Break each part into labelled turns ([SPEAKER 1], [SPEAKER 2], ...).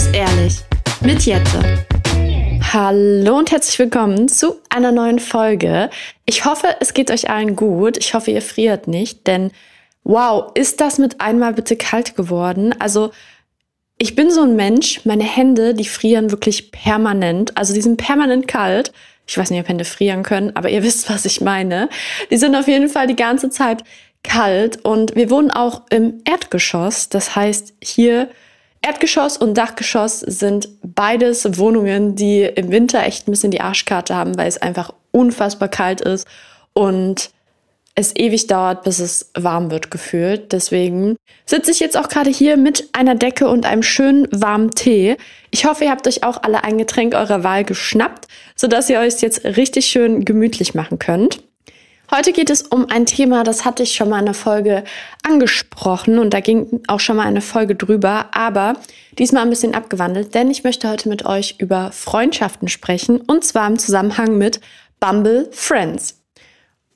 [SPEAKER 1] muss ehrlich mit Jette. Hallo und herzlich willkommen zu einer neuen Folge. Ich hoffe, es geht euch allen gut. Ich hoffe, ihr friert nicht, denn wow, ist das mit einmal bitte kalt geworden? Also ich bin so ein Mensch, meine Hände, die frieren wirklich permanent. Also die sind permanent kalt. Ich weiß nicht, ob Hände frieren können, aber ihr wisst, was ich meine. Die sind auf jeden Fall die ganze Zeit kalt und wir wohnen auch im Erdgeschoss. Das heißt, hier Erdgeschoss und Dachgeschoss sind beides Wohnungen, die im Winter echt ein bisschen die Arschkarte haben, weil es einfach unfassbar kalt ist und es ewig dauert, bis es warm wird gefühlt. Deswegen sitze ich jetzt auch gerade hier mit einer Decke und einem schönen warmen Tee. Ich hoffe, ihr habt euch auch alle ein Getränk eurer Wahl geschnappt, sodass ihr euch jetzt richtig schön gemütlich machen könnt. Heute geht es um ein Thema, das hatte ich schon mal in einer Folge angesprochen und da ging auch schon mal eine Folge drüber, aber diesmal ein bisschen abgewandelt, denn ich möchte heute mit euch über Freundschaften sprechen und zwar im Zusammenhang mit Bumble Friends.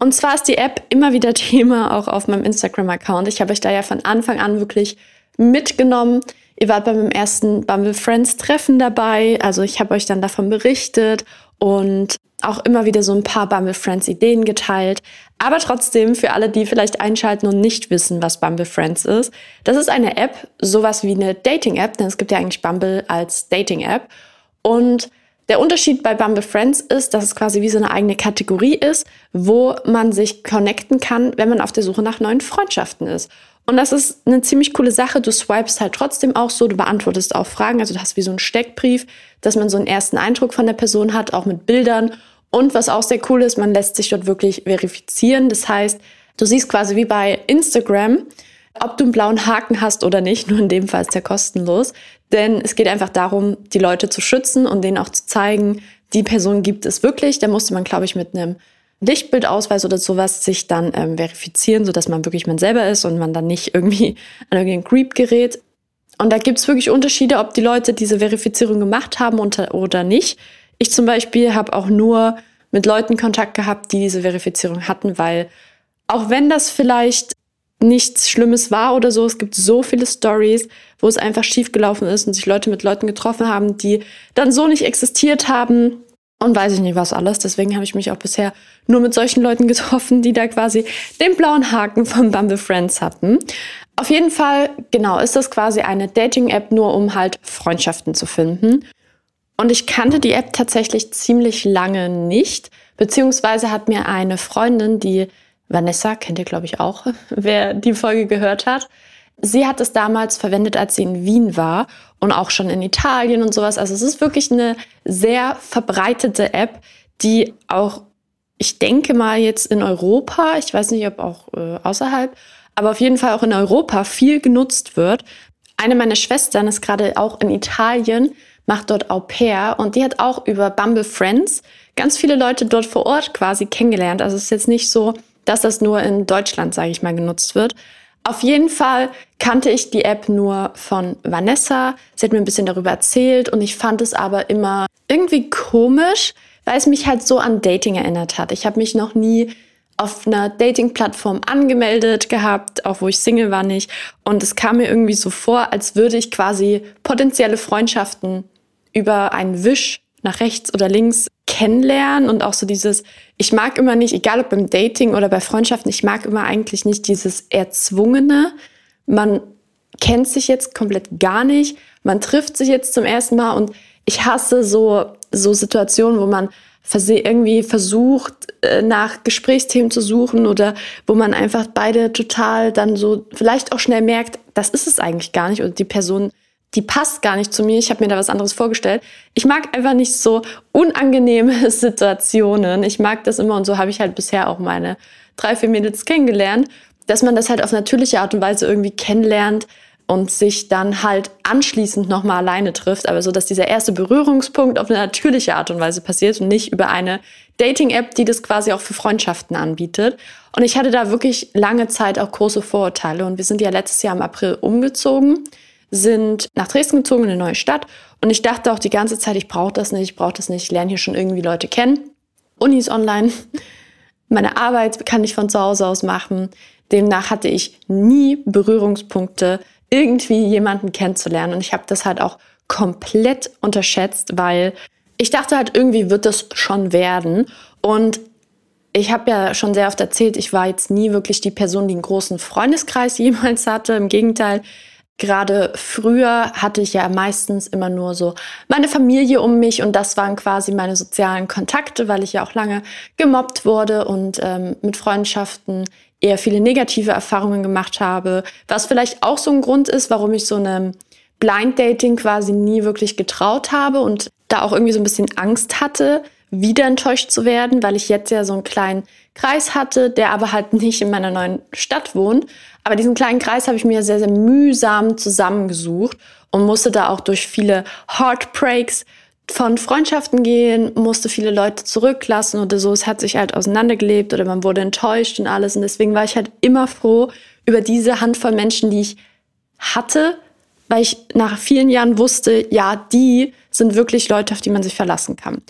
[SPEAKER 1] Und zwar ist die App immer wieder Thema auch auf meinem Instagram-Account. Ich habe euch da ja von Anfang an wirklich mitgenommen. Ihr wart bei meinem ersten Bumble Friends Treffen dabei. Also ich habe euch dann davon berichtet und auch immer wieder so ein paar Bumble Friends Ideen geteilt. Aber trotzdem für alle, die vielleicht einschalten und nicht wissen, was Bumble Friends ist. Das ist eine App, sowas wie eine Dating App, denn es gibt ja eigentlich Bumble als Dating App. Und der Unterschied bei Bumble Friends ist, dass es quasi wie so eine eigene Kategorie ist, wo man sich connecten kann, wenn man auf der Suche nach neuen Freundschaften ist. Und das ist eine ziemlich coole Sache. Du swipest halt trotzdem auch so, du beantwortest auch Fragen. Also du hast wie so einen Steckbrief, dass man so einen ersten Eindruck von der Person hat, auch mit Bildern. Und was auch sehr cool ist, man lässt sich dort wirklich verifizieren. Das heißt, du siehst quasi wie bei Instagram, ob du einen blauen Haken hast oder nicht. Nur in dem Fall ist der kostenlos. Denn es geht einfach darum, die Leute zu schützen und denen auch zu zeigen, die Person gibt es wirklich. Da musste man, glaube ich, mit einem Lichtbildausweis oder sowas sich dann ähm, verifizieren, sodass man wirklich man selber ist und man dann nicht irgendwie an irgendeinen Creep gerät. Und da gibt es wirklich Unterschiede, ob die Leute diese Verifizierung gemacht haben oder nicht. Ich zum Beispiel habe auch nur mit Leuten Kontakt gehabt, die diese Verifizierung hatten, weil auch wenn das vielleicht nichts Schlimmes war oder so, es gibt so viele Stories, wo es einfach schiefgelaufen ist und sich Leute mit Leuten getroffen haben, die dann so nicht existiert haben und weiß ich nicht was alles. Deswegen habe ich mich auch bisher nur mit solchen Leuten getroffen, die da quasi den blauen Haken von Bumble Friends hatten. Auf jeden Fall, genau, ist das quasi eine Dating-App nur, um halt Freundschaften zu finden. Und ich kannte die App tatsächlich ziemlich lange nicht, beziehungsweise hat mir eine Freundin, die Vanessa, kennt ihr glaube ich auch, wer die Folge gehört hat, sie hat es damals verwendet, als sie in Wien war und auch schon in Italien und sowas. Also es ist wirklich eine sehr verbreitete App, die auch, ich denke mal jetzt in Europa, ich weiß nicht, ob auch äh, außerhalb, aber auf jeden Fall auch in Europa viel genutzt wird. Eine meiner Schwestern ist gerade auch in Italien, macht dort Au pair und die hat auch über Bumble Friends ganz viele Leute dort vor Ort quasi kennengelernt. Also es ist jetzt nicht so, dass das nur in Deutschland, sage ich mal, genutzt wird. Auf jeden Fall kannte ich die App nur von Vanessa. Sie hat mir ein bisschen darüber erzählt und ich fand es aber immer irgendwie komisch, weil es mich halt so an Dating erinnert hat. Ich habe mich noch nie auf einer Dating-Plattform angemeldet gehabt, auch wo ich Single war nicht. Und es kam mir irgendwie so vor, als würde ich quasi potenzielle Freundschaften über einen Wisch nach rechts oder links kennenlernen und auch so dieses, ich mag immer nicht, egal ob beim Dating oder bei Freundschaften, ich mag immer eigentlich nicht dieses Erzwungene. Man kennt sich jetzt komplett gar nicht, man trifft sich jetzt zum ersten Mal und ich hasse so, so Situationen, wo man irgendwie versucht, äh, nach Gesprächsthemen zu suchen oder wo man einfach beide total dann so vielleicht auch schnell merkt, das ist es eigentlich gar nicht oder die Person die passt gar nicht zu mir, ich habe mir da was anderes vorgestellt. Ich mag einfach nicht so unangenehme Situationen. Ich mag das immer und so habe ich halt bisher auch meine drei, vier Mädels kennengelernt, dass man das halt auf natürliche Art und Weise irgendwie kennenlernt und sich dann halt anschließend nochmal alleine trifft, aber so, dass dieser erste Berührungspunkt auf eine natürliche Art und Weise passiert und nicht über eine Dating-App, die das quasi auch für Freundschaften anbietet. Und ich hatte da wirklich lange Zeit auch große Vorurteile und wir sind ja letztes Jahr im April umgezogen sind nach Dresden gezogen, in eine neue Stadt. Und ich dachte auch die ganze Zeit, ich brauche das nicht, ich brauche das nicht, ich lerne hier schon irgendwie Leute kennen. Uni ist online, meine Arbeit kann ich von zu Hause aus machen. Demnach hatte ich nie Berührungspunkte, irgendwie jemanden kennenzulernen. Und ich habe das halt auch komplett unterschätzt, weil ich dachte halt, irgendwie wird das schon werden. Und ich habe ja schon sehr oft erzählt, ich war jetzt nie wirklich die Person, die einen großen Freundeskreis jemals hatte. Im Gegenteil, gerade früher hatte ich ja meistens immer nur so meine Familie um mich und das waren quasi meine sozialen Kontakte, weil ich ja auch lange gemobbt wurde und ähm, mit Freundschaften eher viele negative Erfahrungen gemacht habe, was vielleicht auch so ein Grund ist, warum ich so eine Blind Dating quasi nie wirklich getraut habe und da auch irgendwie so ein bisschen Angst hatte, wieder enttäuscht zu werden, weil ich jetzt ja so einen kleinen Kreis hatte, der aber halt nicht in meiner neuen Stadt wohnt. Aber diesen kleinen Kreis habe ich mir sehr, sehr mühsam zusammengesucht und musste da auch durch viele Heartbreaks von Freundschaften gehen, musste viele Leute zurücklassen oder so. Es hat sich halt auseinandergelebt oder man wurde enttäuscht und alles. Und deswegen war ich halt immer froh über diese Handvoll Menschen, die ich hatte, weil ich nach vielen Jahren wusste, ja, die sind wirklich Leute, auf die man sich verlassen kann.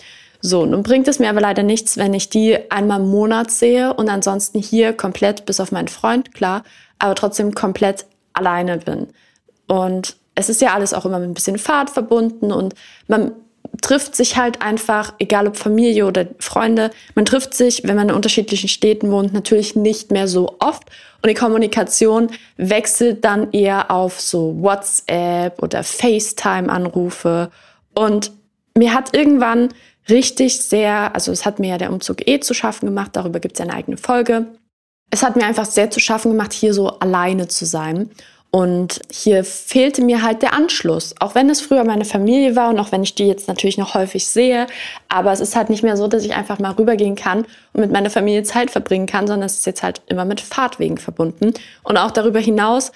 [SPEAKER 1] So, nun bringt es mir aber leider nichts, wenn ich die einmal im Monat sehe und ansonsten hier komplett, bis auf meinen Freund, klar, aber trotzdem komplett alleine bin. Und es ist ja alles auch immer mit ein bisschen Fahrt verbunden und man trifft sich halt einfach, egal ob Familie oder Freunde, man trifft sich, wenn man in unterschiedlichen Städten wohnt, natürlich nicht mehr so oft. Und die Kommunikation wechselt dann eher auf so WhatsApp oder FaceTime-Anrufe. Und mir hat irgendwann richtig sehr, also es hat mir ja der Umzug eh zu schaffen gemacht, darüber gibt es eine eigene Folge. Es hat mir einfach sehr zu schaffen gemacht, hier so alleine zu sein. Und hier fehlte mir halt der Anschluss, auch wenn es früher meine Familie war und auch wenn ich die jetzt natürlich noch häufig sehe. Aber es ist halt nicht mehr so, dass ich einfach mal rübergehen kann und mit meiner Familie Zeit verbringen kann, sondern es ist jetzt halt immer mit Fahrtwegen verbunden. Und auch darüber hinaus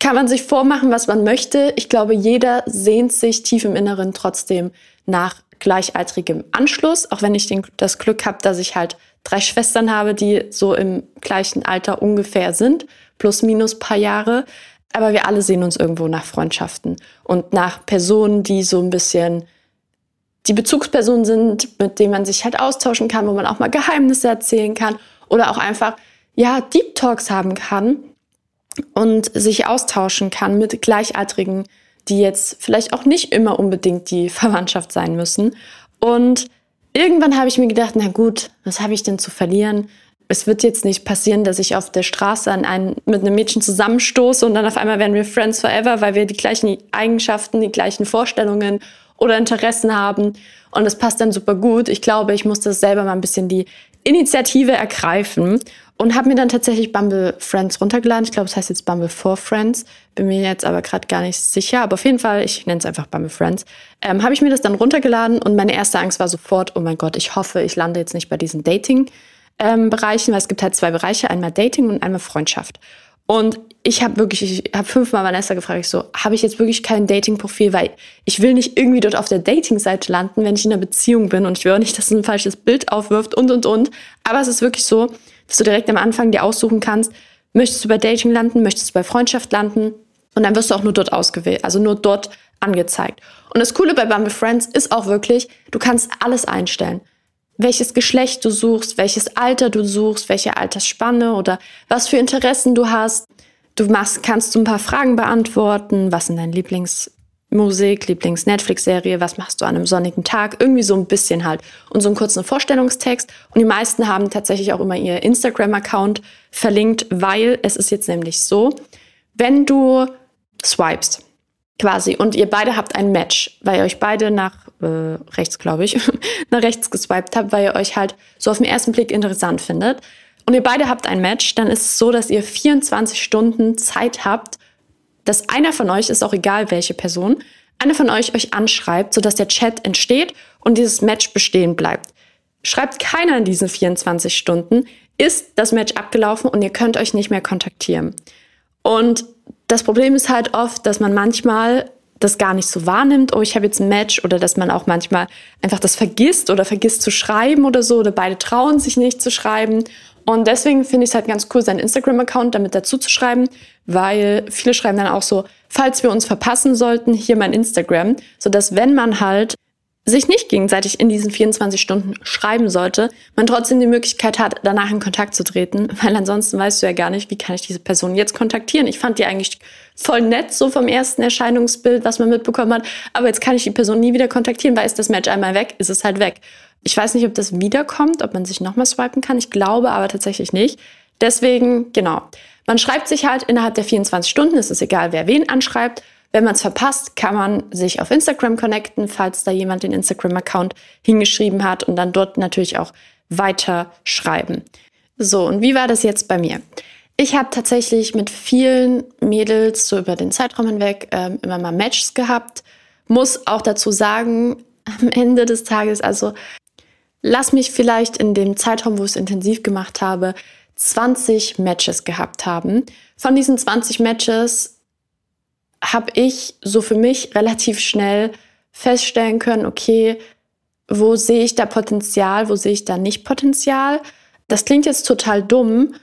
[SPEAKER 1] kann man sich vormachen, was man möchte. Ich glaube, jeder sehnt sich tief im Inneren trotzdem nach gleichaltrigem Anschluss, auch wenn ich den, das Glück habe, dass ich halt drei Schwestern habe, die so im gleichen Alter ungefähr sind, plus minus paar Jahre. Aber wir alle sehen uns irgendwo nach Freundschaften und nach Personen, die so ein bisschen die Bezugspersonen sind, mit denen man sich halt austauschen kann, wo man auch mal Geheimnisse erzählen kann oder auch einfach, ja, Deep Talks haben kann und sich austauschen kann mit Gleichaltrigen, die jetzt vielleicht auch nicht immer unbedingt die Verwandtschaft sein müssen. Und irgendwann habe ich mir gedacht, na gut, was habe ich denn zu verlieren? es wird jetzt nicht passieren, dass ich auf der Straße an einen, mit einem Mädchen zusammenstoße und dann auf einmal werden wir Friends forever, weil wir die gleichen Eigenschaften, die gleichen Vorstellungen oder Interessen haben. Und das passt dann super gut. Ich glaube, ich musste selber mal ein bisschen die Initiative ergreifen und habe mir dann tatsächlich Bumble Friends runtergeladen. Ich glaube, es heißt jetzt Bumble for Friends. Bin mir jetzt aber gerade gar nicht sicher. Aber auf jeden Fall, ich nenne es einfach Bumble Friends. Ähm, habe ich mir das dann runtergeladen und meine erste Angst war sofort, oh mein Gott, ich hoffe, ich lande jetzt nicht bei diesen Dating ähm, weil es gibt halt zwei Bereiche, einmal Dating und einmal Freundschaft. Und ich habe wirklich, ich habe fünfmal Vanessa gefragt, ich so, habe ich jetzt wirklich kein Dating-Profil, weil ich will nicht irgendwie dort auf der Dating-Seite landen, wenn ich in einer Beziehung bin und ich will auch nicht, dass es ein falsches Bild aufwirft und und und. Aber es ist wirklich so, dass du direkt am Anfang dir aussuchen kannst, möchtest du bei Dating landen, möchtest du bei Freundschaft landen und dann wirst du auch nur dort ausgewählt, also nur dort angezeigt. Und das Coole bei Bumble Friends ist auch wirklich, du kannst alles einstellen welches Geschlecht du suchst, welches Alter du suchst, welche Altersspanne oder was für Interessen du hast. Du machst, kannst du ein paar Fragen beantworten. Was sind deine Lieblingsmusik, Lieblings-Netflix-Serie? Was machst du an einem sonnigen Tag? Irgendwie so ein bisschen halt. Und so einen kurzen Vorstellungstext. Und die meisten haben tatsächlich auch immer ihr Instagram-Account verlinkt, weil es ist jetzt nämlich so, wenn du swipest, quasi. Und ihr beide habt ein Match, weil ihr euch beide nach äh, rechts, glaube ich, nach rechts geswiped habt, weil ihr euch halt so auf den ersten Blick interessant findet. Und ihr beide habt ein Match, dann ist es so, dass ihr 24 Stunden Zeit habt, dass einer von euch, ist auch egal welche Person, einer von euch euch anschreibt, sodass der Chat entsteht und dieses Match bestehen bleibt. Schreibt keiner in diesen 24 Stunden, ist das Match abgelaufen und ihr könnt euch nicht mehr kontaktieren. Und das Problem ist halt oft, dass man manchmal das gar nicht so wahrnimmt, oh, ich habe jetzt ein Match oder dass man auch manchmal einfach das vergisst oder vergisst zu schreiben oder so oder beide trauen sich nicht zu schreiben. Und deswegen finde ich es halt ganz cool, seinen Instagram-Account damit dazu zu schreiben, weil viele schreiben dann auch so, falls wir uns verpassen sollten, hier mein Instagram, sodass wenn man halt sich nicht gegenseitig in diesen 24 Stunden schreiben sollte, man trotzdem die Möglichkeit hat, danach in Kontakt zu treten, weil ansonsten weißt du ja gar nicht, wie kann ich diese Person jetzt kontaktieren. Ich fand die eigentlich voll nett, so vom ersten Erscheinungsbild, was man mitbekommen hat, aber jetzt kann ich die Person nie wieder kontaktieren, weil ist das Match einmal weg, ist es halt weg. Ich weiß nicht, ob das wiederkommt, ob man sich nochmal swipen kann. Ich glaube aber tatsächlich nicht. Deswegen, genau. Man schreibt sich halt innerhalb der 24 Stunden, es ist egal, wer wen anschreibt. Wenn man es verpasst, kann man sich auf Instagram connecten, falls da jemand den Instagram-Account hingeschrieben hat und dann dort natürlich auch weiter schreiben. So, und wie war das jetzt bei mir? Ich habe tatsächlich mit vielen Mädels so über den Zeitraum hinweg ähm, immer mal Matches gehabt. Muss auch dazu sagen, am Ende des Tages, also lass mich vielleicht in dem Zeitraum, wo ich es intensiv gemacht habe, 20 Matches gehabt haben. Von diesen 20 Matches habe ich so für mich relativ schnell feststellen können, okay, wo sehe ich da Potenzial, wo sehe ich da nicht Potenzial. Das klingt jetzt total dumm,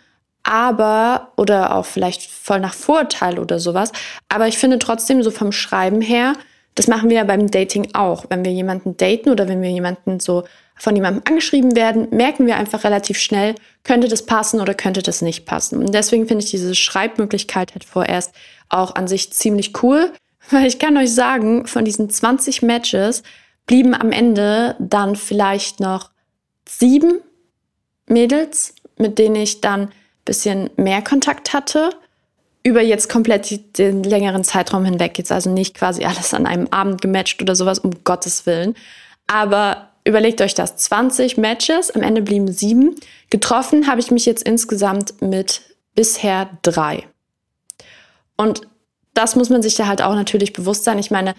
[SPEAKER 1] aber, oder auch vielleicht voll nach Vorurteil oder sowas, aber ich finde trotzdem so vom Schreiben her, das machen wir ja beim Dating auch. Wenn wir jemanden daten oder wenn wir jemanden so von jemandem angeschrieben werden, merken wir einfach relativ schnell, könnte das passen oder könnte das nicht passen. Und deswegen finde ich diese Schreibmöglichkeit halt vorerst auch an sich ziemlich cool, weil ich kann euch sagen, von diesen 20 Matches blieben am Ende dann vielleicht noch sieben Mädels, mit denen ich dann ein bisschen mehr Kontakt hatte. Über jetzt komplett den längeren Zeitraum hinweg. Jetzt also nicht quasi alles an einem Abend gematcht oder sowas, um Gottes Willen. Aber überlegt euch das. 20 Matches, am Ende blieben sieben. Getroffen habe ich mich jetzt insgesamt mit bisher drei. Und das muss man sich da halt auch natürlich bewusst sein. Ich meine,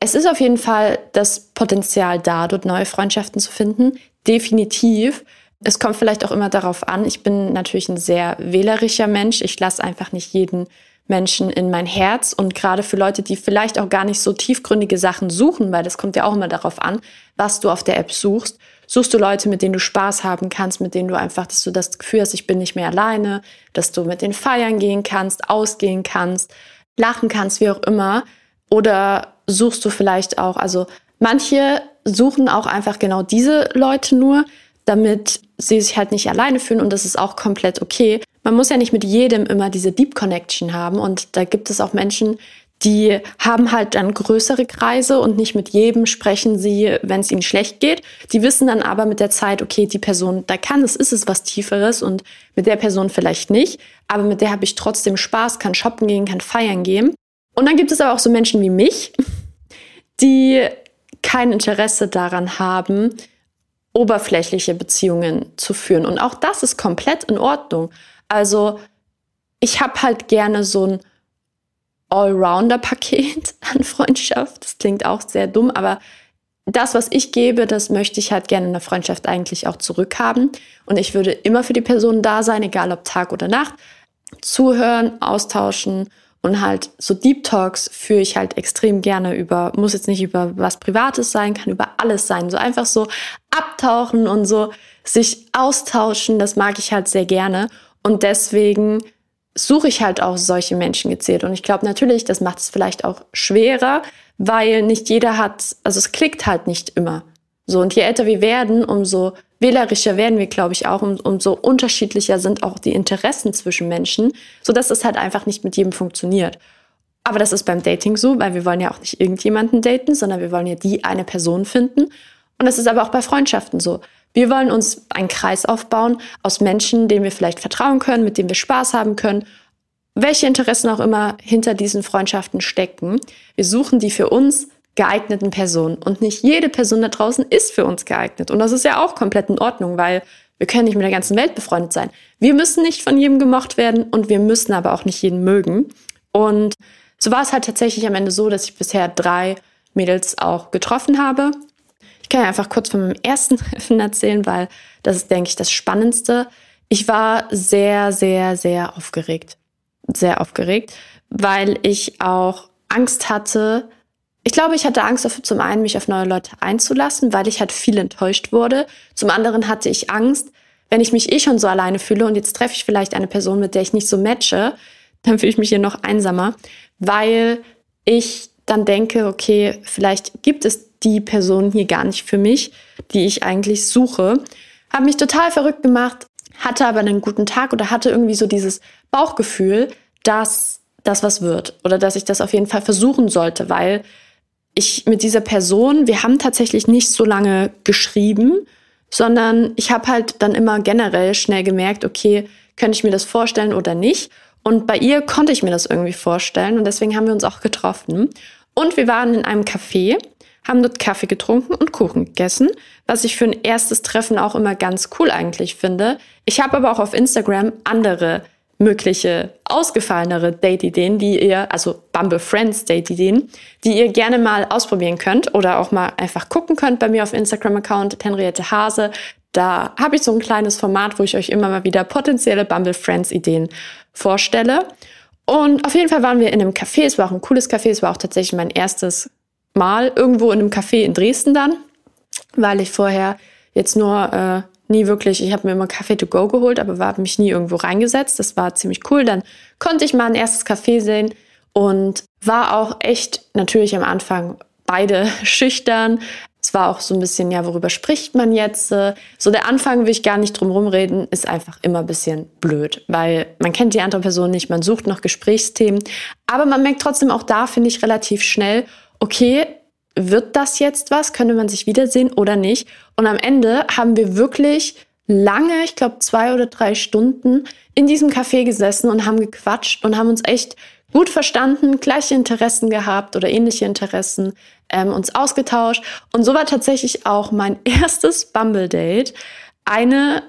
[SPEAKER 1] es ist auf jeden Fall das Potenzial da, dort neue Freundschaften zu finden. Definitiv. Es kommt vielleicht auch immer darauf an. Ich bin natürlich ein sehr wählerischer Mensch. Ich lasse einfach nicht jeden Menschen in mein Herz und gerade für Leute, die vielleicht auch gar nicht so tiefgründige Sachen suchen, weil das kommt ja auch immer darauf an, was du auf der App suchst. Suchst du Leute, mit denen du Spaß haben kannst, mit denen du einfach, dass du das Gefühl hast, ich bin nicht mehr alleine, dass du mit den feiern gehen kannst, ausgehen kannst, lachen kannst, wie auch immer. Oder suchst du vielleicht auch, also manche suchen auch einfach genau diese Leute nur, damit sie sich halt nicht alleine fühlen und das ist auch komplett okay. Man muss ja nicht mit jedem immer diese Deep Connection haben und da gibt es auch Menschen, die haben halt dann größere Kreise und nicht mit jedem sprechen sie, wenn es ihnen schlecht geht. Die wissen dann aber mit der Zeit, okay, die Person, da kann es, ist es was Tieferes und mit der Person vielleicht nicht, aber mit der habe ich trotzdem Spaß, kann shoppen gehen, kann feiern gehen. Und dann gibt es aber auch so Menschen wie mich, die kein Interesse daran haben, oberflächliche Beziehungen zu führen. Und auch das ist komplett in Ordnung. Also ich habe halt gerne so ein Allrounder-Paket an Freundschaft. Das klingt auch sehr dumm, aber das, was ich gebe, das möchte ich halt gerne in der Freundschaft eigentlich auch zurückhaben. Und ich würde immer für die Person da sein, egal ob Tag oder Nacht. Zuhören, austauschen und halt so Deep Talks führe ich halt extrem gerne über, muss jetzt nicht über was Privates sein, kann über alles sein. So einfach so abtauchen und so sich austauschen, das mag ich halt sehr gerne. Und deswegen suche ich halt auch solche Menschen gezielt. Und ich glaube natürlich, das macht es vielleicht auch schwerer, weil nicht jeder hat, also es klickt halt nicht immer. So, und je älter wir werden, umso wählerischer werden wir, glaube ich, auch, um, umso unterschiedlicher sind auch die Interessen zwischen Menschen, so dass es halt einfach nicht mit jedem funktioniert. Aber das ist beim Dating so, weil wir wollen ja auch nicht irgendjemanden daten, sondern wir wollen ja die eine Person finden. Und das ist aber auch bei Freundschaften so. Wir wollen uns einen Kreis aufbauen aus Menschen, denen wir vielleicht vertrauen können, mit denen wir Spaß haben können, welche Interessen auch immer hinter diesen Freundschaften stecken. Wir suchen die für uns geeigneten Personen. Und nicht jede Person da draußen ist für uns geeignet. Und das ist ja auch komplett in Ordnung, weil wir können nicht mit der ganzen Welt befreundet sein. Wir müssen nicht von jedem gemocht werden und wir müssen aber auch nicht jeden mögen. Und so war es halt tatsächlich am Ende so, dass ich bisher drei Mädels auch getroffen habe. Ich kann ja einfach kurz von meinem ersten Treffen erzählen, weil das ist, denke ich, das Spannendste. Ich war sehr, sehr, sehr aufgeregt. Sehr aufgeregt, weil ich auch Angst hatte. Ich glaube, ich hatte Angst, zum einen mich auf neue Leute einzulassen, weil ich halt viel enttäuscht wurde. Zum anderen hatte ich Angst, wenn ich mich eh schon so alleine fühle und jetzt treffe ich vielleicht eine Person, mit der ich nicht so matche, dann fühle ich mich hier noch einsamer, weil ich dann denke, okay, vielleicht gibt es die Person hier gar nicht für mich, die ich eigentlich suche. Habe mich total verrückt gemacht, hatte aber einen guten Tag oder hatte irgendwie so dieses Bauchgefühl, dass das was wird oder dass ich das auf jeden Fall versuchen sollte, weil ich mit dieser Person, wir haben tatsächlich nicht so lange geschrieben, sondern ich habe halt dann immer generell schnell gemerkt, okay, könnte ich mir das vorstellen oder nicht? Und bei ihr konnte ich mir das irgendwie vorstellen und deswegen haben wir uns auch getroffen. Und wir waren in einem Café, haben dort Kaffee getrunken und Kuchen gegessen, was ich für ein erstes Treffen auch immer ganz cool eigentlich finde. Ich habe aber auch auf Instagram andere mögliche ausgefallenere Date-Ideen, die ihr, also Bumble Friends Date-Ideen, die ihr gerne mal ausprobieren könnt oder auch mal einfach gucken könnt bei mir auf Instagram-Account Henriette Hase. Da habe ich so ein kleines Format, wo ich euch immer mal wieder potenzielle Bumble Friends Ideen vorstelle. Und auf jeden Fall waren wir in einem Café. Es war auch ein cooles Café. Es war auch tatsächlich mein erstes Mal irgendwo in einem Café in Dresden dann, weil ich vorher jetzt nur äh, nie wirklich, ich habe mir immer Kaffee to go geholt, aber habe mich nie irgendwo reingesetzt. Das war ziemlich cool. Dann konnte ich mal ein erstes Café sehen und war auch echt natürlich am Anfang beide schüchtern. Es war auch so ein bisschen, ja, worüber spricht man jetzt? So der Anfang will ich gar nicht drum rumreden, ist einfach immer ein bisschen blöd, weil man kennt die andere Person nicht, man sucht noch Gesprächsthemen, aber man merkt trotzdem auch da, finde ich, relativ schnell, okay, wird das jetzt was? Könnte man sich wiedersehen oder nicht? Und am Ende haben wir wirklich lange, ich glaube zwei oder drei Stunden in diesem Café gesessen und haben gequatscht und haben uns echt gut verstanden, gleiche Interessen gehabt oder ähnliche Interessen, ähm, uns ausgetauscht. Und so war tatsächlich auch mein erstes Bumble-Date eine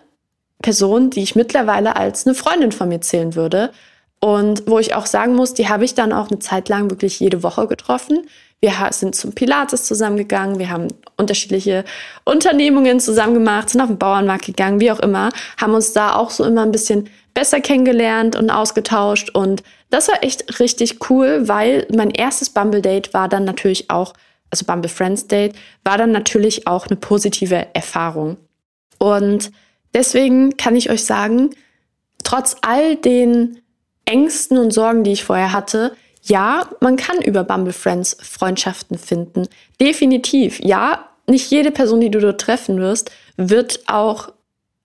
[SPEAKER 1] Person, die ich mittlerweile als eine Freundin von mir zählen würde. Und wo ich auch sagen muss, die habe ich dann auch eine Zeit lang wirklich jede Woche getroffen. Wir sind zum Pilates zusammengegangen, wir haben unterschiedliche Unternehmungen zusammen gemacht, sind auf den Bauernmarkt gegangen, wie auch immer, haben uns da auch so immer ein bisschen besser kennengelernt und ausgetauscht. Und das war echt richtig cool, weil mein erstes Bumble-Date war dann natürlich auch, also Bumble Friends Date, war dann natürlich auch eine positive Erfahrung. Und deswegen kann ich euch sagen, trotz all den Ängsten und Sorgen, die ich vorher hatte, ja, man kann über Bumble Friends Freundschaften finden. Definitiv. Ja, nicht jede Person, die du dort treffen wirst, wird auch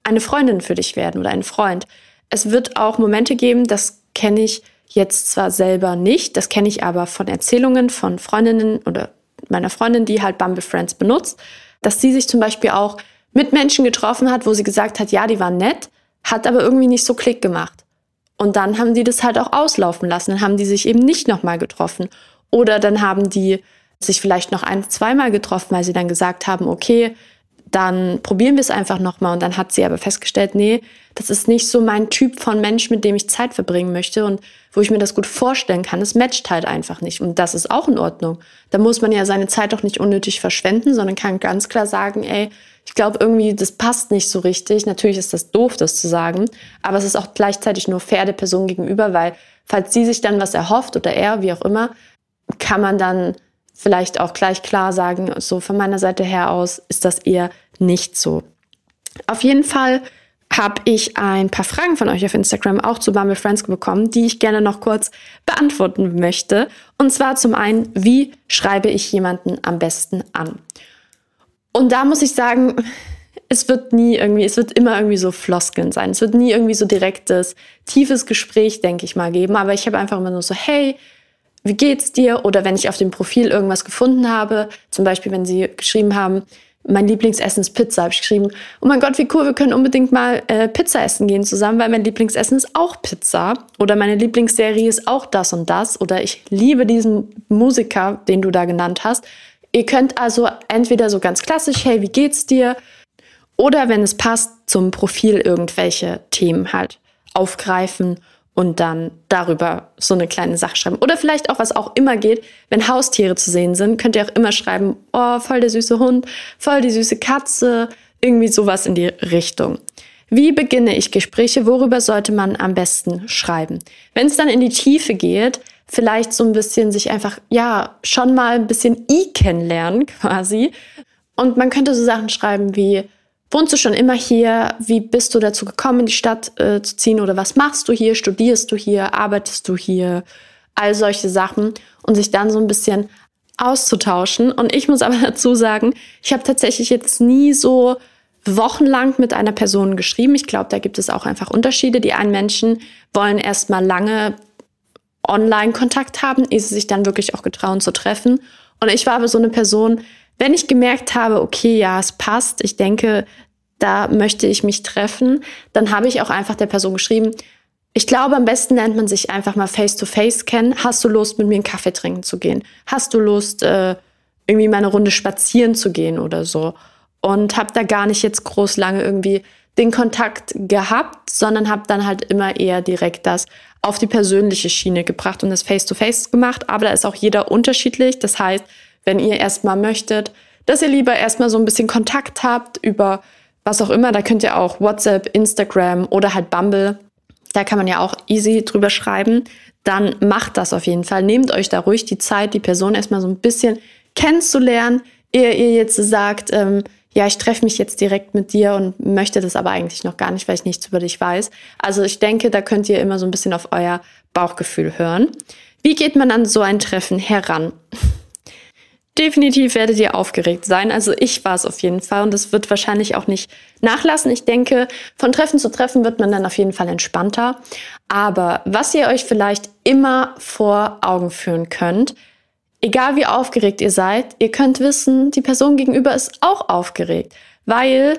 [SPEAKER 1] eine Freundin für dich werden oder ein Freund. Es wird auch Momente geben, das kenne ich jetzt zwar selber nicht, das kenne ich aber von Erzählungen von Freundinnen oder meiner Freundin, die halt Bumble Friends benutzt, dass sie sich zum Beispiel auch mit Menschen getroffen hat, wo sie gesagt hat, ja, die waren nett, hat aber irgendwie nicht so Klick gemacht. Und dann haben die das halt auch auslaufen lassen. Dann haben die sich eben nicht nochmal getroffen. Oder dann haben die sich vielleicht noch ein, zweimal getroffen, weil sie dann gesagt haben, okay, dann probieren wir es einfach nochmal. Und dann hat sie aber festgestellt, nee, das ist nicht so mein Typ von Mensch, mit dem ich Zeit verbringen möchte und wo ich mir das gut vorstellen kann. Es matcht halt einfach nicht. Und das ist auch in Ordnung. Da muss man ja seine Zeit auch nicht unnötig verschwenden, sondern kann ganz klar sagen, ey, ich glaube irgendwie, das passt nicht so richtig. Natürlich ist das doof, das zu sagen, aber es ist auch gleichzeitig nur fair der Person gegenüber, weil falls sie sich dann was erhofft oder er, wie auch immer, kann man dann vielleicht auch gleich klar sagen, so von meiner Seite her aus ist das eher nicht so. Auf jeden Fall habe ich ein paar Fragen von euch auf Instagram auch zu Bumble Friends bekommen, die ich gerne noch kurz beantworten möchte. Und zwar zum einen, wie schreibe ich jemanden am besten an? Und da muss ich sagen, es wird nie irgendwie, es wird immer irgendwie so Floskeln sein. Es wird nie irgendwie so direktes, tiefes Gespräch, denke ich mal, geben. Aber ich habe einfach immer nur so, hey, wie geht's dir? Oder wenn ich auf dem Profil irgendwas gefunden habe, zum Beispiel, wenn sie geschrieben haben, mein Lieblingsessen ist Pizza, habe ich geschrieben, oh mein Gott, wie cool, wir können unbedingt mal äh, Pizza essen gehen zusammen, weil mein Lieblingsessen ist auch Pizza. Oder meine Lieblingsserie ist auch das und das. Oder ich liebe diesen Musiker, den du da genannt hast. Ihr könnt also entweder so ganz klassisch, hey, wie geht's dir? Oder wenn es passt, zum Profil irgendwelche Themen halt aufgreifen und dann darüber so eine kleine Sache schreiben. Oder vielleicht auch, was auch immer geht, wenn Haustiere zu sehen sind, könnt ihr auch immer schreiben, oh, voll der süße Hund, voll die süße Katze, irgendwie sowas in die Richtung. Wie beginne ich Gespräche? Worüber sollte man am besten schreiben? Wenn es dann in die Tiefe geht, vielleicht so ein bisschen sich einfach, ja, schon mal ein bisschen I kennenlernen quasi. Und man könnte so Sachen schreiben wie, wohnst du schon immer hier? Wie bist du dazu gekommen, in die Stadt äh, zu ziehen? Oder was machst du hier? Studierst du hier? Arbeitest du hier? All solche Sachen. Und sich dann so ein bisschen auszutauschen. Und ich muss aber dazu sagen, ich habe tatsächlich jetzt nie so wochenlang mit einer Person geschrieben. Ich glaube, da gibt es auch einfach Unterschiede. Die einen Menschen wollen erstmal lange Online-Kontakt haben, ehe sie sich dann wirklich auch getrauen zu treffen. Und ich war aber so eine Person, wenn ich gemerkt habe, okay, ja, es passt, ich denke, da möchte ich mich treffen, dann habe ich auch einfach der Person geschrieben, ich glaube, am besten lernt man sich einfach mal face-to-face -face kennen. Hast du Lust, mit mir einen Kaffee trinken zu gehen? Hast du Lust, äh, irgendwie mal eine Runde spazieren zu gehen oder so? Und habe da gar nicht jetzt groß lange irgendwie den Kontakt gehabt, sondern habe dann halt immer eher direkt das auf die persönliche Schiene gebracht und das face-to-face -face gemacht. Aber da ist auch jeder unterschiedlich. Das heißt, wenn ihr erstmal möchtet, dass ihr lieber erstmal so ein bisschen Kontakt habt über was auch immer, da könnt ihr auch WhatsApp, Instagram oder halt Bumble da kann man ja auch easy drüber schreiben, dann macht das auf jeden Fall. Nehmt euch da ruhig die Zeit, die Person erstmal so ein bisschen kennenzulernen, ehe ihr jetzt sagt, ähm, ja, ich treffe mich jetzt direkt mit dir und möchte das aber eigentlich noch gar nicht, weil ich nichts über dich weiß. Also ich denke, da könnt ihr immer so ein bisschen auf euer Bauchgefühl hören. Wie geht man an so ein Treffen heran? Definitiv werdet ihr aufgeregt sein. Also ich war es auf jeden Fall und das wird wahrscheinlich auch nicht nachlassen. Ich denke, von Treffen zu Treffen wird man dann auf jeden Fall entspannter. Aber was ihr euch vielleicht immer vor Augen führen könnt, egal wie aufgeregt ihr seid, ihr könnt wissen, die Person gegenüber ist auch aufgeregt, weil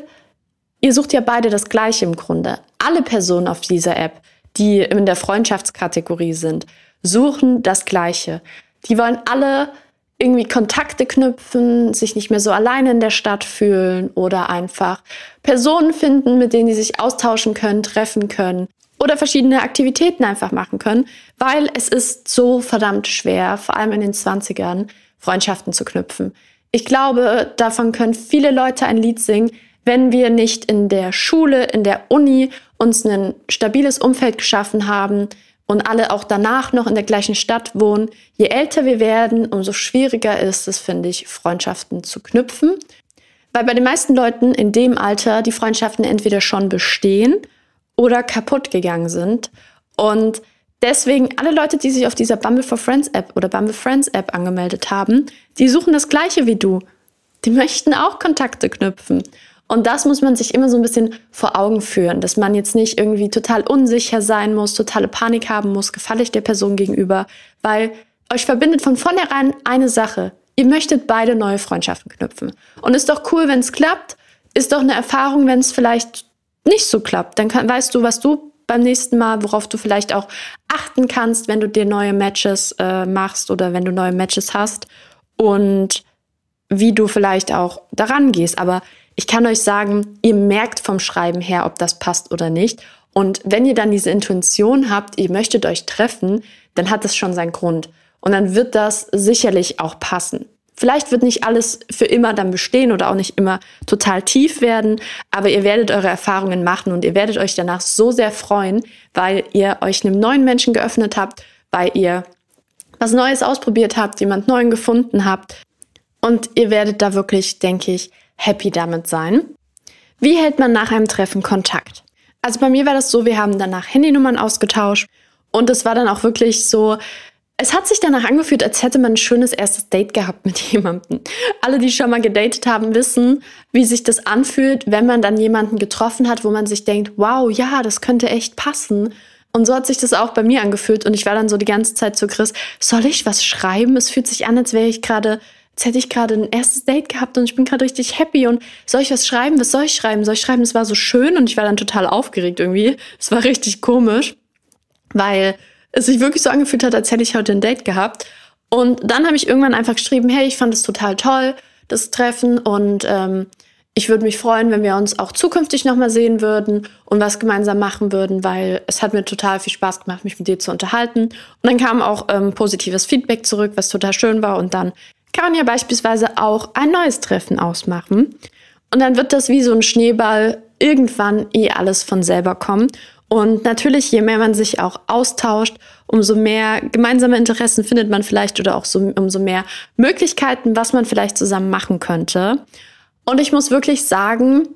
[SPEAKER 1] ihr sucht ja beide das Gleiche im Grunde. Alle Personen auf dieser App, die in der Freundschaftskategorie sind, suchen das Gleiche. Die wollen alle irgendwie Kontakte knüpfen, sich nicht mehr so alleine in der Stadt fühlen oder einfach Personen finden, mit denen sie sich austauschen können, treffen können oder verschiedene Aktivitäten einfach machen können, weil es ist so verdammt schwer, vor allem in den 20ern, Freundschaften zu knüpfen. Ich glaube, davon können viele Leute ein Lied singen, wenn wir nicht in der Schule, in der Uni uns ein stabiles Umfeld geschaffen haben, und alle auch danach noch in der gleichen Stadt wohnen. Je älter wir werden, umso schwieriger ist es, finde ich, Freundschaften zu knüpfen. Weil bei den meisten Leuten in dem Alter die Freundschaften entweder schon bestehen oder kaputt gegangen sind. Und deswegen alle Leute, die sich auf dieser Bumble for Friends App oder Bumble Friends App angemeldet haben, die suchen das gleiche wie du. Die möchten auch Kontakte knüpfen. Und das muss man sich immer so ein bisschen vor Augen führen, dass man jetzt nicht irgendwie total unsicher sein muss, totale Panik haben muss, gefalle ich der Person gegenüber, weil euch verbindet von vornherein eine Sache. Ihr möchtet beide neue Freundschaften knüpfen. Und ist doch cool, wenn es klappt. Ist doch eine Erfahrung, wenn es vielleicht nicht so klappt. Dann kann, weißt du, was du beim nächsten Mal, worauf du vielleicht auch achten kannst, wenn du dir neue Matches äh, machst oder wenn du neue Matches hast und wie du vielleicht auch daran gehst. Aber ich kann euch sagen, ihr merkt vom Schreiben her, ob das passt oder nicht. Und wenn ihr dann diese Intuition habt, ihr möchtet euch treffen, dann hat das schon seinen Grund. Und dann wird das sicherlich auch passen. Vielleicht wird nicht alles für immer dann bestehen oder auch nicht immer total tief werden, aber ihr werdet eure Erfahrungen machen und ihr werdet euch danach so sehr freuen, weil ihr euch einem neuen Menschen geöffnet habt, weil ihr was Neues ausprobiert habt, jemand Neuen gefunden habt. Und ihr werdet da wirklich, denke ich, happy damit sein. Wie hält man nach einem Treffen Kontakt? Also bei mir war das so, wir haben danach Handynummern ausgetauscht und es war dann auch wirklich so, es hat sich danach angefühlt, als hätte man ein schönes erstes Date gehabt mit jemandem. Alle, die schon mal gedatet haben, wissen, wie sich das anfühlt, wenn man dann jemanden getroffen hat, wo man sich denkt, wow, ja, das könnte echt passen. Und so hat sich das auch bei mir angefühlt. Und ich war dann so die ganze Zeit zu Chris, soll ich was schreiben? Es fühlt sich an, als wäre ich gerade jetzt hätte ich gerade ein erstes Date gehabt und ich bin gerade richtig happy und soll ich was schreiben? Was soll ich schreiben? Soll ich schreiben, es war so schön und ich war dann total aufgeregt irgendwie. Es war richtig komisch, weil es sich wirklich so angefühlt hat, als hätte ich heute ein Date gehabt. Und dann habe ich irgendwann einfach geschrieben, hey, ich fand es total toll, das Treffen und ähm, ich würde mich freuen, wenn wir uns auch zukünftig nochmal sehen würden und was gemeinsam machen würden, weil es hat mir total viel Spaß gemacht, mich mit dir zu unterhalten. Und dann kam auch ähm, positives Feedback zurück, was total schön war. Und dann kann man ja beispielsweise auch ein neues Treffen ausmachen. Und dann wird das wie so ein Schneeball irgendwann eh alles von selber kommen. Und natürlich, je mehr man sich auch austauscht, umso mehr gemeinsame Interessen findet man vielleicht oder auch so, umso mehr Möglichkeiten, was man vielleicht zusammen machen könnte. Und ich muss wirklich sagen,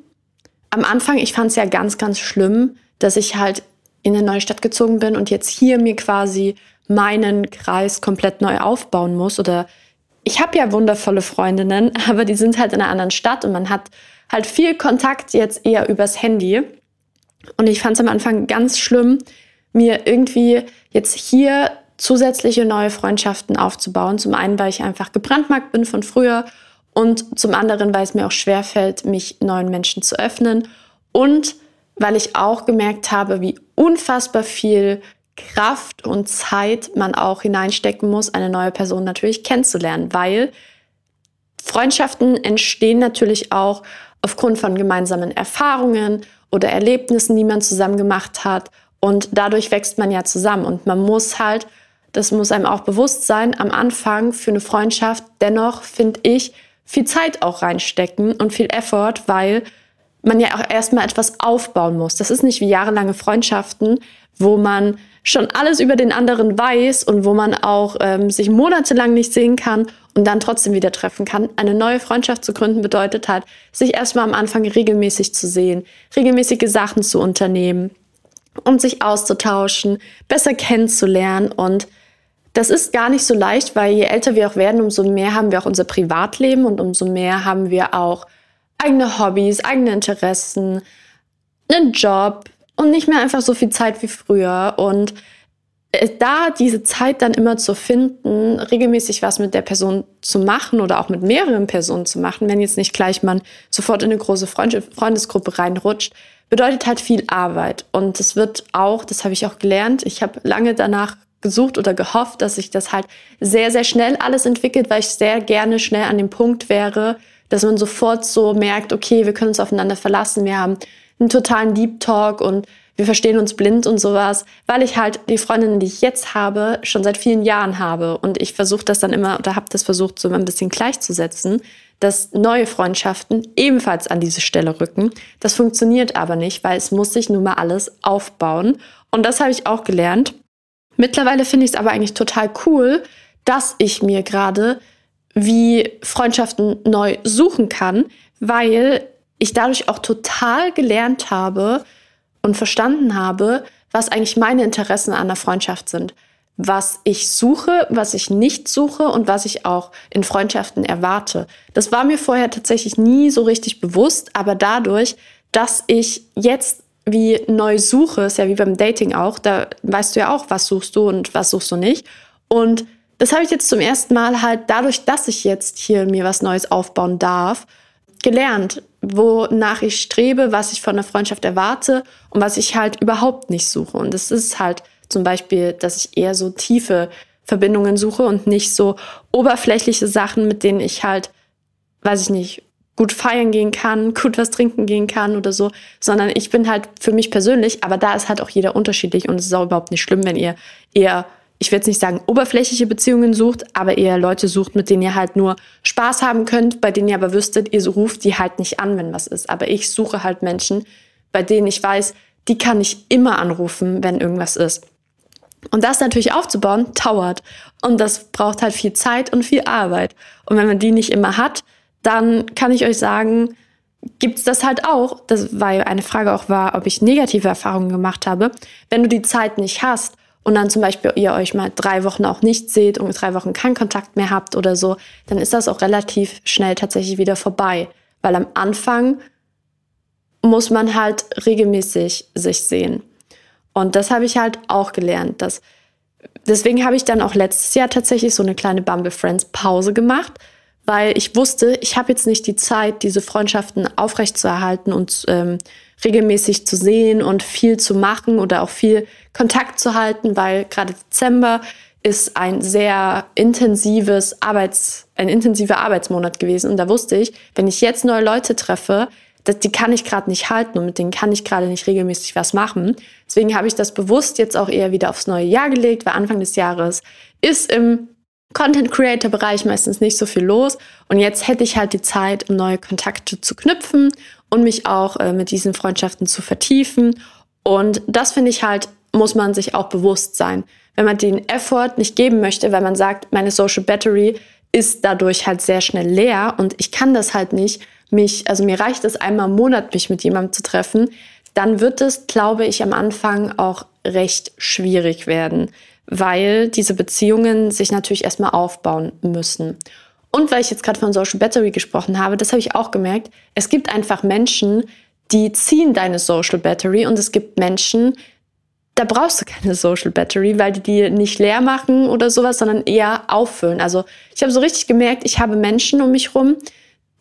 [SPEAKER 1] am Anfang, ich fand es ja ganz, ganz schlimm, dass ich halt in eine neue Stadt gezogen bin und jetzt hier mir quasi meinen Kreis komplett neu aufbauen muss oder ich habe ja wundervolle Freundinnen, aber die sind halt in einer anderen Stadt und man hat halt viel Kontakt jetzt eher übers Handy. Und ich fand es am Anfang ganz schlimm, mir irgendwie jetzt hier zusätzliche neue Freundschaften aufzubauen. Zum einen, weil ich einfach gebrandmarkt bin von früher und zum anderen, weil es mir auch schwerfällt, mich neuen Menschen zu öffnen und weil ich auch gemerkt habe, wie unfassbar viel Kraft und Zeit man auch hineinstecken muss, eine neue Person natürlich kennenzulernen, weil Freundschaften entstehen natürlich auch aufgrund von gemeinsamen Erfahrungen oder Erlebnissen, die man zusammen gemacht hat. Und dadurch wächst man ja zusammen. Und man muss halt, das muss einem auch bewusst sein, am Anfang für eine Freundschaft dennoch, finde ich, viel Zeit auch reinstecken und viel Effort, weil man ja auch erstmal etwas aufbauen muss. Das ist nicht wie jahrelange Freundschaften, wo man schon alles über den anderen weiß und wo man auch ähm, sich monatelang nicht sehen kann und dann trotzdem wieder treffen kann. Eine neue Freundschaft zu gründen bedeutet halt, sich erstmal am Anfang regelmäßig zu sehen, regelmäßige Sachen zu unternehmen und sich auszutauschen, besser kennenzulernen und das ist gar nicht so leicht, weil je älter wir auch werden, umso mehr haben wir auch unser Privatleben und umso mehr haben wir auch eigene Hobbys, eigene Interessen, einen Job, und nicht mehr einfach so viel Zeit wie früher. Und äh, da diese Zeit dann immer zu finden, regelmäßig was mit der Person zu machen oder auch mit mehreren Personen zu machen, wenn jetzt nicht gleich man sofort in eine große Freundesgruppe reinrutscht, bedeutet halt viel Arbeit. Und es wird auch, das habe ich auch gelernt, ich habe lange danach gesucht oder gehofft, dass sich das halt sehr, sehr schnell alles entwickelt, weil ich sehr gerne schnell an dem Punkt wäre, dass man sofort so merkt, okay, wir können uns aufeinander verlassen, wir haben einen totalen Deep Talk und wir verstehen uns blind und sowas, weil ich halt die Freundinnen, die ich jetzt habe, schon seit vielen Jahren habe. Und ich versuche das dann immer oder habe das versucht, so ein bisschen gleichzusetzen, dass neue Freundschaften ebenfalls an diese Stelle rücken. Das funktioniert aber nicht, weil es muss sich nun mal alles aufbauen. Und das habe ich auch gelernt. Mittlerweile finde ich es aber eigentlich total cool, dass ich mir gerade wie Freundschaften neu suchen kann, weil ich dadurch auch total gelernt habe und verstanden habe, was eigentlich meine Interessen an der Freundschaft sind. Was ich suche, was ich nicht suche und was ich auch in Freundschaften erwarte. Das war mir vorher tatsächlich nie so richtig bewusst, aber dadurch, dass ich jetzt wie neu suche, ist ja wie beim Dating auch, da weißt du ja auch, was suchst du und was suchst du nicht. Und das habe ich jetzt zum ersten Mal halt dadurch, dass ich jetzt hier mir was Neues aufbauen darf, gelernt, wonach ich strebe, was ich von einer Freundschaft erwarte und was ich halt überhaupt nicht suche. Und es ist halt zum Beispiel, dass ich eher so tiefe Verbindungen suche und nicht so oberflächliche Sachen, mit denen ich halt, weiß ich nicht, gut feiern gehen kann, gut was trinken gehen kann oder so, sondern ich bin halt für mich persönlich, aber da ist halt auch jeder unterschiedlich und es ist auch überhaupt nicht schlimm, wenn ihr eher ich will jetzt nicht sagen, oberflächliche Beziehungen sucht, aber eher Leute sucht, mit denen ihr halt nur Spaß haben könnt, bei denen ihr aber wüsstet, ihr ruft die halt nicht an, wenn was ist. Aber ich suche halt Menschen, bei denen ich weiß, die kann ich immer anrufen, wenn irgendwas ist. Und das natürlich aufzubauen, dauert. Und das braucht halt viel Zeit und viel Arbeit. Und wenn man die nicht immer hat, dann kann ich euch sagen, gibt's das halt auch. Das, weil eine Frage auch war, ob ich negative Erfahrungen gemacht habe. Wenn du die Zeit nicht hast und dann zum Beispiel ihr euch mal drei Wochen auch nicht seht und drei Wochen keinen Kontakt mehr habt oder so, dann ist das auch relativ schnell tatsächlich wieder vorbei. Weil am Anfang muss man halt regelmäßig sich sehen. Und das habe ich halt auch gelernt. Dass, deswegen habe ich dann auch letztes Jahr tatsächlich so eine kleine Bumble Friends Pause gemacht, weil ich wusste, ich habe jetzt nicht die Zeit, diese Freundschaften aufrechtzuerhalten und ähm, regelmäßig zu sehen und viel zu machen oder auch viel Kontakt zu halten, weil gerade Dezember ist ein sehr intensives Arbeits, ein intensiver Arbeitsmonat gewesen. Und da wusste ich, wenn ich jetzt neue Leute treffe, das, die kann ich gerade nicht halten und mit denen kann ich gerade nicht regelmäßig was machen. Deswegen habe ich das bewusst jetzt auch eher wieder aufs neue Jahr gelegt, weil Anfang des Jahres ist im Content Creator Bereich meistens nicht so viel los. Und jetzt hätte ich halt die Zeit, um neue Kontakte zu knüpfen und mich auch äh, mit diesen Freundschaften zu vertiefen. Und das finde ich halt, muss man sich auch bewusst sein. Wenn man den Effort nicht geben möchte, weil man sagt, meine Social Battery ist dadurch halt sehr schnell leer und ich kann das halt nicht, mich, also mir reicht es einmal im Monat, mich mit jemandem zu treffen, dann wird es, glaube ich, am Anfang auch recht schwierig werden weil diese Beziehungen sich natürlich erstmal aufbauen müssen. Und weil ich jetzt gerade von Social Battery gesprochen habe, das habe ich auch gemerkt. Es gibt einfach Menschen, die ziehen deine Social Battery und es gibt Menschen, da brauchst du keine Social Battery, weil die die nicht leer machen oder sowas, sondern eher auffüllen. Also ich habe so richtig gemerkt, ich habe Menschen um mich rum,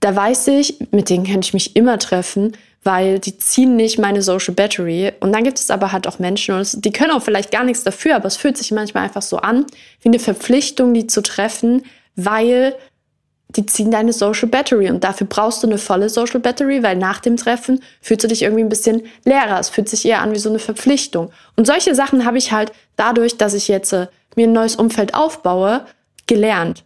[SPEAKER 1] da weiß ich, mit denen kann ich mich immer treffen, weil die ziehen nicht meine Social Battery. Und dann gibt es aber halt auch Menschen, und die können auch vielleicht gar nichts dafür, aber es fühlt sich manchmal einfach so an, wie eine Verpflichtung, die zu treffen, weil die ziehen deine Social Battery und dafür brauchst du eine volle Social Battery, weil nach dem Treffen fühlst du dich irgendwie ein bisschen leerer. Es fühlt sich eher an wie so eine Verpflichtung. Und solche Sachen habe ich halt dadurch, dass ich jetzt äh, mir ein neues Umfeld aufbaue, gelernt.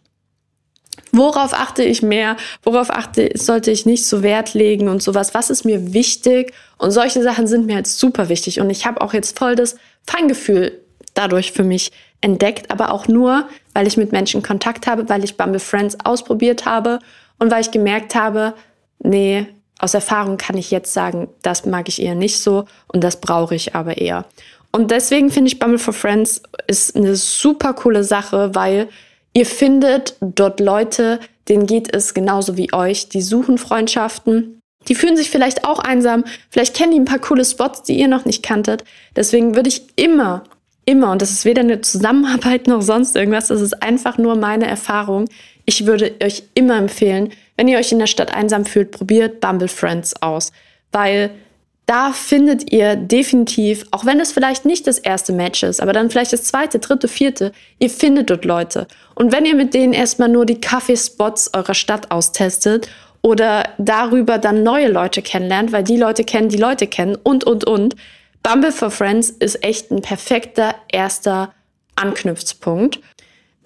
[SPEAKER 1] Worauf achte ich mehr? Worauf achte, sollte ich nicht so Wert legen und sowas? Was ist mir wichtig? Und solche Sachen sind mir jetzt super wichtig. Und ich habe auch jetzt voll das Feingefühl dadurch für mich entdeckt, aber auch nur, weil ich mit Menschen Kontakt habe, weil ich Bumble Friends ausprobiert habe und weil ich gemerkt habe, nee, aus Erfahrung kann ich jetzt sagen, das mag ich eher nicht so und das brauche ich aber eher. Und deswegen finde ich Bumble for Friends ist eine super coole Sache, weil ihr findet dort Leute, denen geht es genauso wie euch, die suchen Freundschaften. Die fühlen sich vielleicht auch einsam, vielleicht kennen die ein paar coole Spots, die ihr noch nicht kanntet. Deswegen würde ich immer Immer. Und das ist weder eine Zusammenarbeit noch sonst irgendwas. Das ist einfach nur meine Erfahrung. Ich würde euch immer empfehlen, wenn ihr euch in der Stadt einsam fühlt, probiert Bumble Friends aus. Weil da findet ihr definitiv, auch wenn es vielleicht nicht das erste Match ist, aber dann vielleicht das zweite, dritte, vierte, ihr findet dort Leute. Und wenn ihr mit denen erstmal nur die Kaffeespots eurer Stadt austestet oder darüber dann neue Leute kennenlernt, weil die Leute kennen, die Leute kennen und, und, und, Bumble for Friends ist echt ein perfekter erster Anknüpfpunkt.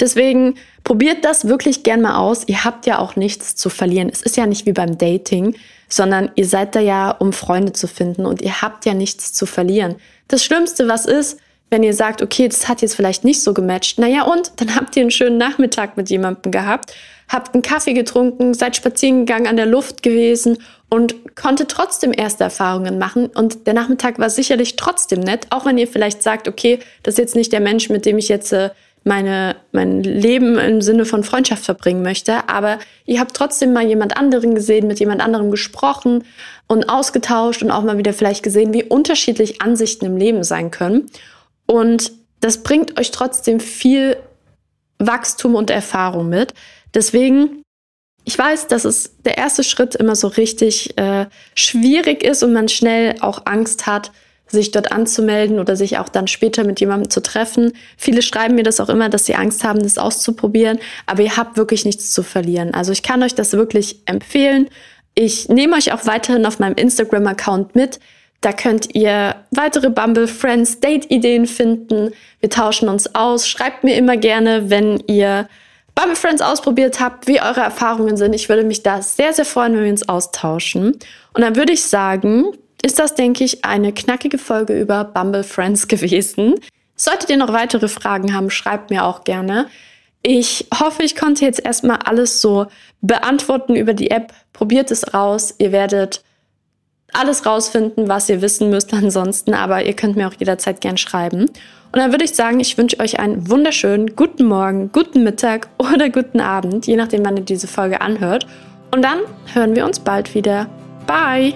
[SPEAKER 1] Deswegen probiert das wirklich gern mal aus. Ihr habt ja auch nichts zu verlieren. Es ist ja nicht wie beim Dating, sondern ihr seid da ja, um Freunde zu finden und ihr habt ja nichts zu verlieren. Das Schlimmste, was ist, wenn ihr sagt, okay, das hat jetzt vielleicht nicht so gematcht, naja und, dann habt ihr einen schönen Nachmittag mit jemandem gehabt, habt einen Kaffee getrunken, seid spazieren gegangen an der Luft gewesen und konnte trotzdem erste Erfahrungen machen. Und der Nachmittag war sicherlich trotzdem nett, auch wenn ihr vielleicht sagt, okay, das ist jetzt nicht der Mensch, mit dem ich jetzt äh, meine, mein Leben im Sinne von Freundschaft verbringen möchte. Aber ihr habt trotzdem mal jemand anderen gesehen, mit jemand anderem gesprochen und ausgetauscht und auch mal wieder vielleicht gesehen, wie unterschiedlich Ansichten im Leben sein können. Und das bringt euch trotzdem viel Wachstum und Erfahrung mit. Deswegen ich weiß, dass es der erste Schritt immer so richtig äh, schwierig ist und man schnell auch Angst hat, sich dort anzumelden oder sich auch dann später mit jemandem zu treffen. Viele schreiben mir das auch immer, dass sie Angst haben, das auszuprobieren, aber ihr habt wirklich nichts zu verlieren. Also ich kann euch das wirklich empfehlen. Ich nehme euch auch weiterhin auf meinem Instagram-Account mit. Da könnt ihr weitere Bumble Friends Date-Ideen finden. Wir tauschen uns aus. Schreibt mir immer gerne, wenn ihr Bumble Friends ausprobiert habt, wie eure Erfahrungen sind. Ich würde mich da sehr, sehr freuen, wenn wir uns austauschen. Und dann würde ich sagen, ist das, denke ich, eine knackige Folge über Bumble Friends gewesen. Solltet ihr noch weitere Fragen haben, schreibt mir auch gerne. Ich hoffe, ich konnte jetzt erstmal alles so beantworten über die App. Probiert es raus. Ihr werdet alles rausfinden, was ihr wissen müsst ansonsten, aber ihr könnt mir auch jederzeit gern schreiben. Und dann würde ich sagen, ich wünsche euch einen wunderschönen guten Morgen, guten Mittag oder guten Abend, je nachdem, wann ihr diese Folge anhört. Und dann hören wir uns bald wieder. Bye!